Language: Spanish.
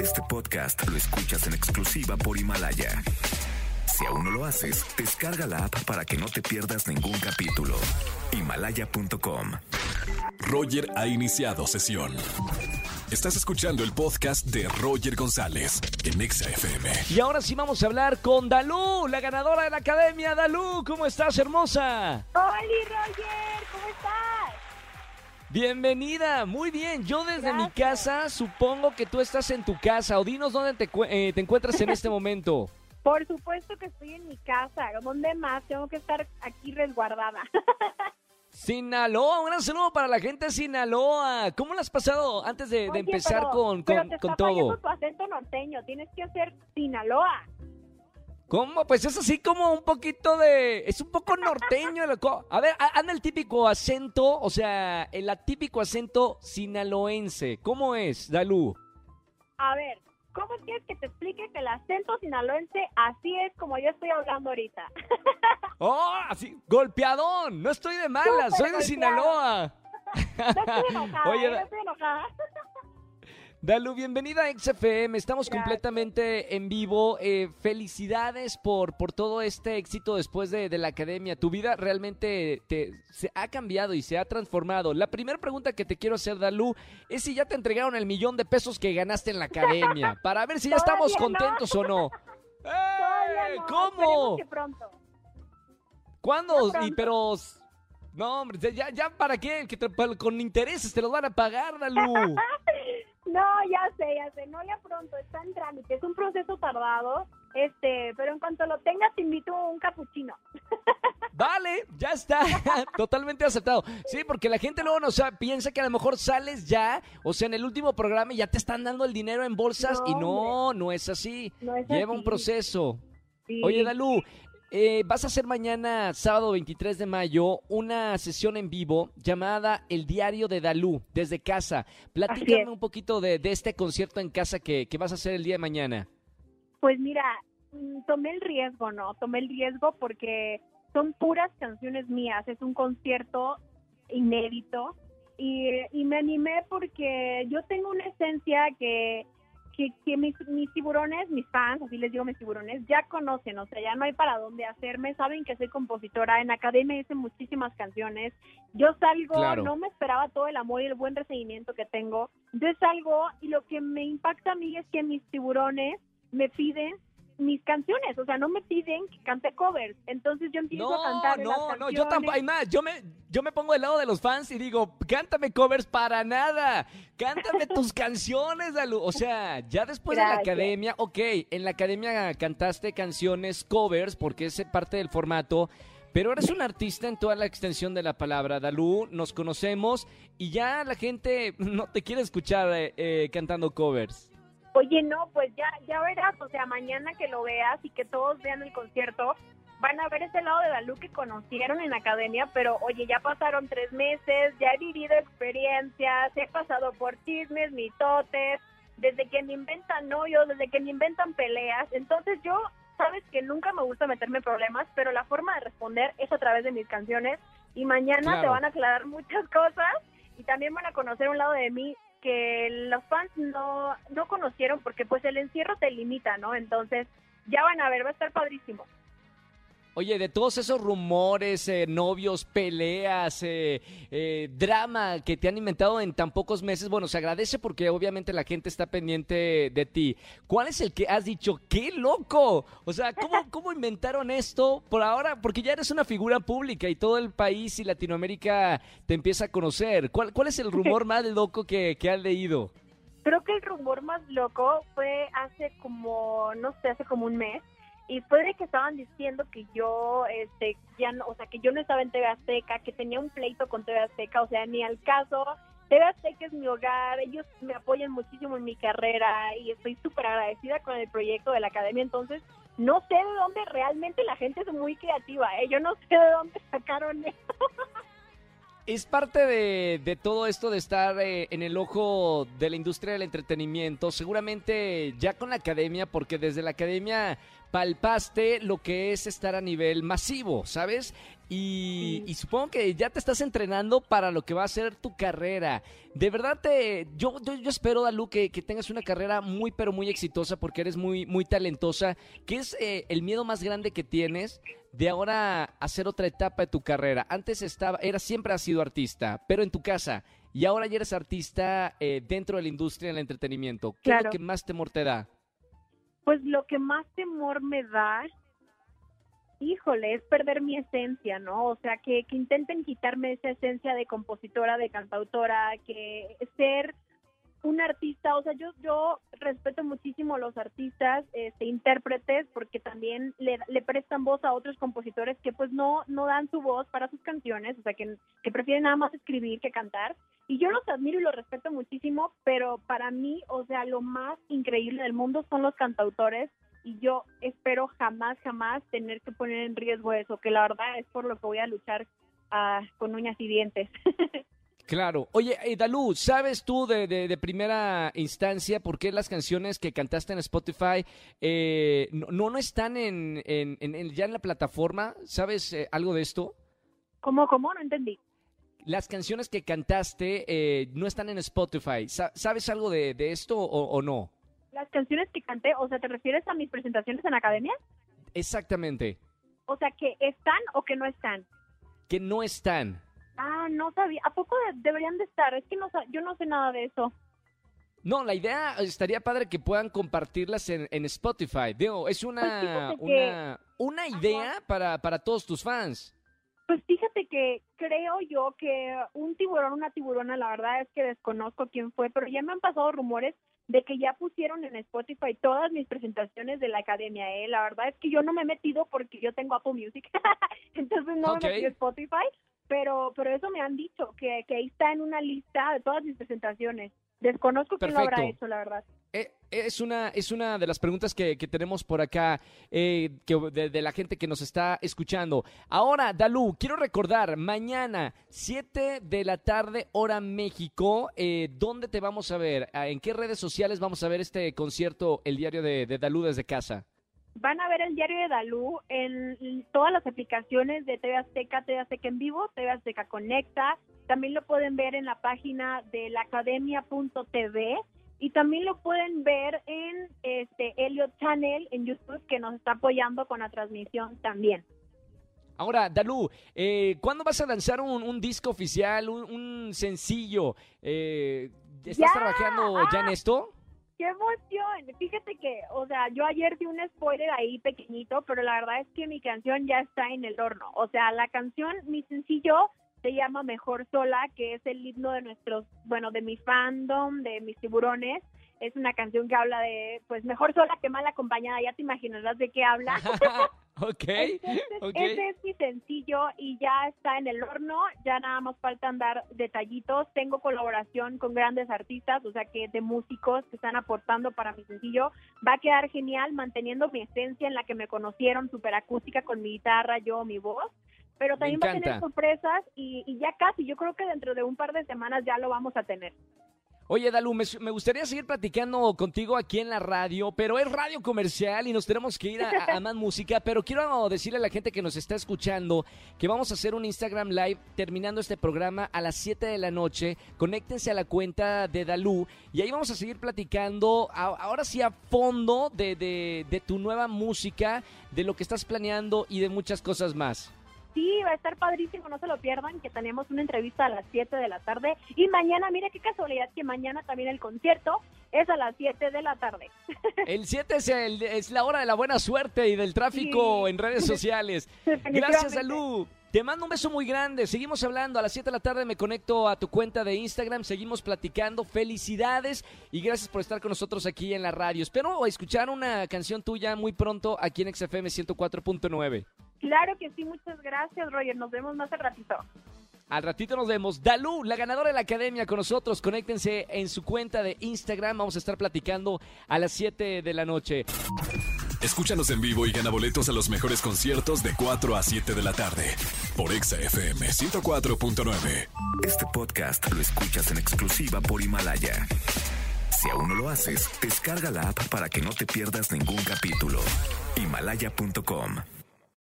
Este podcast lo escuchas en exclusiva por Himalaya. Si aún no lo haces, descarga la app para que no te pierdas ningún capítulo. Himalaya.com. Roger ha iniciado sesión. Estás escuchando el podcast de Roger González en Exa FM. Y ahora sí vamos a hablar con Dalú, la ganadora de la academia. Dalú, ¿cómo estás, hermosa? Hola, Roger. Bienvenida, muy bien. Yo desde mi casa supongo que tú estás en tu casa. O dinos dónde te, eh, te encuentras en este momento. Por supuesto que estoy en mi casa. ¿Dónde más? Tengo que estar aquí resguardada. Sinaloa, un gran saludo para la gente de Sinaloa. ¿Cómo la has pasado antes de, de Oye, empezar pero- con, pero con, te con está fallando todo? tu acento norteño. Tienes que hacer Sinaloa. ¿Cómo? Pues es así como un poquito de... Es un poco norteño. loco. A ver, anda el típico acento, o sea, el atípico acento sinaloense. ¿Cómo es, Dalú? A ver, ¿cómo quieres que te explique que el acento sinaloense así es como yo estoy hablando ahorita? ¡Oh! Así, golpeadón. No estoy de malas, soy de golpeado. Sinaloa. No estoy enojada, Oye, no estoy enojada. Dalu, bienvenida a XFM. Estamos Gracias. completamente en vivo. Eh, felicidades por, por todo este éxito después de, de la academia. Tu vida realmente te, se ha cambiado y se ha transformado. La primera pregunta que te quiero hacer, Dalu, es si ya te entregaron el millón de pesos que ganaste en la academia. Para ver si ya estamos no. contentos o no. ¡Eh! no, ¿Cómo? esperemos que pronto. ¿Cuándo? Y pero... No, hombre, ya, ya para qué, que te- con intereses te lo van a pagar, Dalu. No, ya sé, ya sé, no ya pronto, está en trámite, es un proceso tardado, este, pero en cuanto lo tengas te invito a un capuchino. Vale, ya está, totalmente aceptado. Sí, porque la gente luego no sabe, piensa que a lo mejor sales ya, o sea, en el último programa y ya te están dando el dinero en bolsas No, y no, no es así. No es Lleva así. un proceso. Sí. Oye, Dalú, eh, vas a hacer mañana, sábado 23 de mayo, una sesión en vivo llamada El Diario de Dalú, desde casa. Platícame un poquito de, de este concierto en casa que, que vas a hacer el día de mañana. Pues mira, mm, tomé el riesgo, ¿no? Tomé el riesgo porque son puras canciones mías, es un concierto inédito y, y me animé porque yo tengo una esencia que, que, que mis, mis tiburones, mis fans, así les digo mis tiburones, ya conocen, o sea, ya no hay para dónde hacerme, saben que soy compositora, en academia hice muchísimas canciones, yo salgo, Claro. no me esperaba todo el amor y el buen recibimiento que tengo, yo salgo y lo que me impacta a mí es que mis tiburones me piden mis canciones, o sea, no me piden que cante covers. Entonces yo empiezo a No, cantar las no, no, yo tampoco, canciones. hay más, yo me, yo me pongo del lado de los fans y digo, cántame covers para nada, cántame tus canciones, Dalu. O sea, ya después de la Gracias. academia, ok, en la academia cantaste canciones covers porque es parte del formato, pero eres un artista en toda la extensión de la palabra, Dalú, nos conocemos y ya la gente no te quiere escuchar eh, eh, cantando covers. Oye, no, pues ya, ya verás, o sea, mañana que lo veas y que todos vean el concierto, van a ver ese lado de Dalú que conocieron en academia, pero oye, ya pasaron tres meses, ya he vivido experiencias, he pasado por chismes, mitotes, desde que me inventan novios, desde que me inventan peleas, entonces yo, sabes que nunca me gusta meterme en problemas, pero la forma de responder es a través de mis canciones y mañana te Claro. van a aclarar muchas cosas y también van a conocer un lado de mí que los fans no, no conocieron porque pues el encierro te limita, ¿no? Entonces ya van a ver, va a estar padrísimo. Oye, de todos esos rumores, eh, novios, peleas, eh, eh, drama que te han inventado en tan pocos meses, bueno, se agradece porque obviamente la gente está pendiente de ti. ¿Cuál es el que has dicho, qué loco? O sea, ¿cómo, cómo inventaron esto por ahora? Porque ya eres una figura pública y todo el país y Latinoamérica te empieza a conocer. ¿Cuál, cuál es el rumor más loco que, que has leído? Creo que el rumor más loco fue hace como, no sé, hace como un mes. Y fue de que estaban diciendo que yo, este, ya no, o sea, que yo no estaba en TV Azteca, que tenía un pleito con TV Azteca, o sea, ni al caso. TV Azteca es mi hogar, ellos me apoyan muchísimo en mi carrera y estoy súper agradecida con el proyecto de la academia. Entonces, no sé de dónde realmente la gente es muy creativa, ¿eh? Yo no sé de dónde sacaron esto. Es parte de, de todo esto de estar eh, en el ojo de la industria del entretenimiento, seguramente ya con la academia, porque desde la academia palpaste lo que es estar a nivel masivo, ¿sabes? Y, y supongo que ya te estás entrenando para lo que va a ser tu carrera. De verdad, te, yo, yo, yo espero, Dalu, que, que tengas una carrera muy, pero muy exitosa porque eres muy, muy talentosa. ¿Qué es eh, el miedo más grande que tienes de ahora hacer otra etapa de tu carrera? Antes estaba, era, siempre has sido artista, pero en tu casa. Y ahora ya eres artista eh, dentro de la industria del entretenimiento. ¿Qué es lo que más temor te da? Pues lo que más temor me da, híjole, es perder mi esencia, ¿no? O sea, que, que intenten quitarme esa esencia de compositora, de cantautora, que ser un artista, o sea, yo yo respeto muchísimo a los artistas, este, intérpretes, porque también le, le prestan voz a otros compositores que pues no no dan su voz para sus canciones, o sea, que, que prefieren nada más escribir que cantar. Y yo los admiro y los respeto muchísimo, pero para mí, o sea, lo más increíble del mundo son los cantautores y yo espero jamás, jamás tener que poner en riesgo eso, que la verdad es por lo que voy a luchar ah, con uñas y dientes. Claro. Oye, Dalú, ¿sabes tú de, de- de primera instancia por qué las canciones que cantaste en Spotify eh, no, no están en, en- en- en- ya en la plataforma? ¿Sabes eh, algo de esto? ¿Cómo, cómo? No entendí. Las canciones que cantaste eh, no están en Spotify. Sa- ¿Sabes algo de, de esto o, o no? Las canciones que canté, o sea, ¿te refieres a mis presentaciones en academia? Exactamente. O sea, que están o que no están. Que no están. Ah, no sabía. ¿A poco de- deberían de estar? Es que no, yo no sé nada de eso. No, la idea estaría padre que puedan compartirlas en, en Spotify. Digo, es Pues una, que- una, una idea para, para todos tus fans. Pues fíjate que creo yo que un tiburón, una tiburona, la verdad es que desconozco quién fue, pero ya me han pasado rumores de que ya pusieron en Spotify todas mis presentaciones de la academia, ¿eh? La verdad es que yo no me he metido porque yo tengo Apple Music, entonces no me metí a Spotify, pero, pero eso me han dicho, que, que ahí está en una lista de todas mis presentaciones. Desconozco quién lo habrá hecho, la verdad. Eh, Es una, es una de las preguntas que, que tenemos por acá eh, que, de, de la gente que nos está escuchando. Ahora, Dalú, quiero recordar, mañana, 7 de la tarde, hora México, eh, ¿dónde te vamos a ver? ¿En qué redes sociales vamos a ver este concierto, el diario de, de Dalú desde casa? Van a ver el diario de Dalú en todas las aplicaciones de TV Azteca, TV Azteca en vivo, TV Azteca Conecta. También lo pueden ver en la página de la academia.tv y también lo pueden ver en este Elliot Channel en YouTube que nos está apoyando con la transmisión también. Ahora, Dalú, eh, ¿cuándo vas a lanzar un, un disco oficial, un, un sencillo? Eh, ¿Estás Ya, trabajando ya en ah. esto? ¡Qué emoción! Fíjate que, o sea, yo ayer di un spoiler ahí pequeñito, pero la verdad es que mi canción ya está en el horno. O sea, la canción, mi sencillo, se llama Mejor Sola, que es el himno de nuestros, bueno, de mi fandom, de mis tiburones. Es una canción que habla de, pues, mejor sola que mal acompañada. Ya te imaginarás de qué habla. ok, Entonces, ok. ese es mi sencillo y ya está en el horno, ya nada más faltan dar detallitos. Tengo colaboración con grandes artistas, o sea que de músicos que están aportando para mi sencillo. Va a quedar genial manteniendo mi esencia en la que me conocieron, super acústica con mi guitarra, yo, mi voz. Pero también va a tener sorpresas y, y ya casi, yo creo que dentro de un par de semanas ya lo vamos a tener. Oye, Dalú, me, me gustaría seguir platicando contigo aquí en la radio, pero es radio comercial y nos tenemos que ir a, más música. Pero quiero decirle a la gente que nos está escuchando que vamos a hacer un Instagram Live terminando este programa a las 7 de la noche. Conéctense a la cuenta de Dalú y ahí vamos a seguir platicando, a- ahora sí a fondo, de, de- de tu nueva música, de lo que estás planeando y de muchas cosas más. Sí, va a estar padrísimo, no se lo pierdan, que tenemos una entrevista a las 7 de la tarde. Y mañana, mire qué casualidad que mañana también el concierto es a las 7 de la tarde. El 7 es, el- es la hora de la buena suerte y del tráfico Sí. en redes sociales. Gracias. Salud. Te mando un beso muy grande. Seguimos hablando. A las 7 de la tarde me conecto a tu cuenta de Instagram. Seguimos platicando. Felicidades y gracias por estar con nosotros aquí en la radio. Espero escuchar una canción tuya muy pronto aquí en XFM 104.9. Claro que sí, muchas gracias, Roger. Nos vemos más al ratito. Al ratito nos vemos. Dalú, la ganadora de la academia con nosotros. Conéctense en su cuenta de Instagram. Vamos a estar platicando a las 7 de la noche. Escúchanos en vivo y gana boletos a los mejores conciertos de 4 a 7 de la tarde por Exa FM 104.9. Este podcast lo escuchas en exclusiva por Himalaya. Si aún no lo haces, descarga la app para que no te pierdas ningún capítulo. Himalaya.com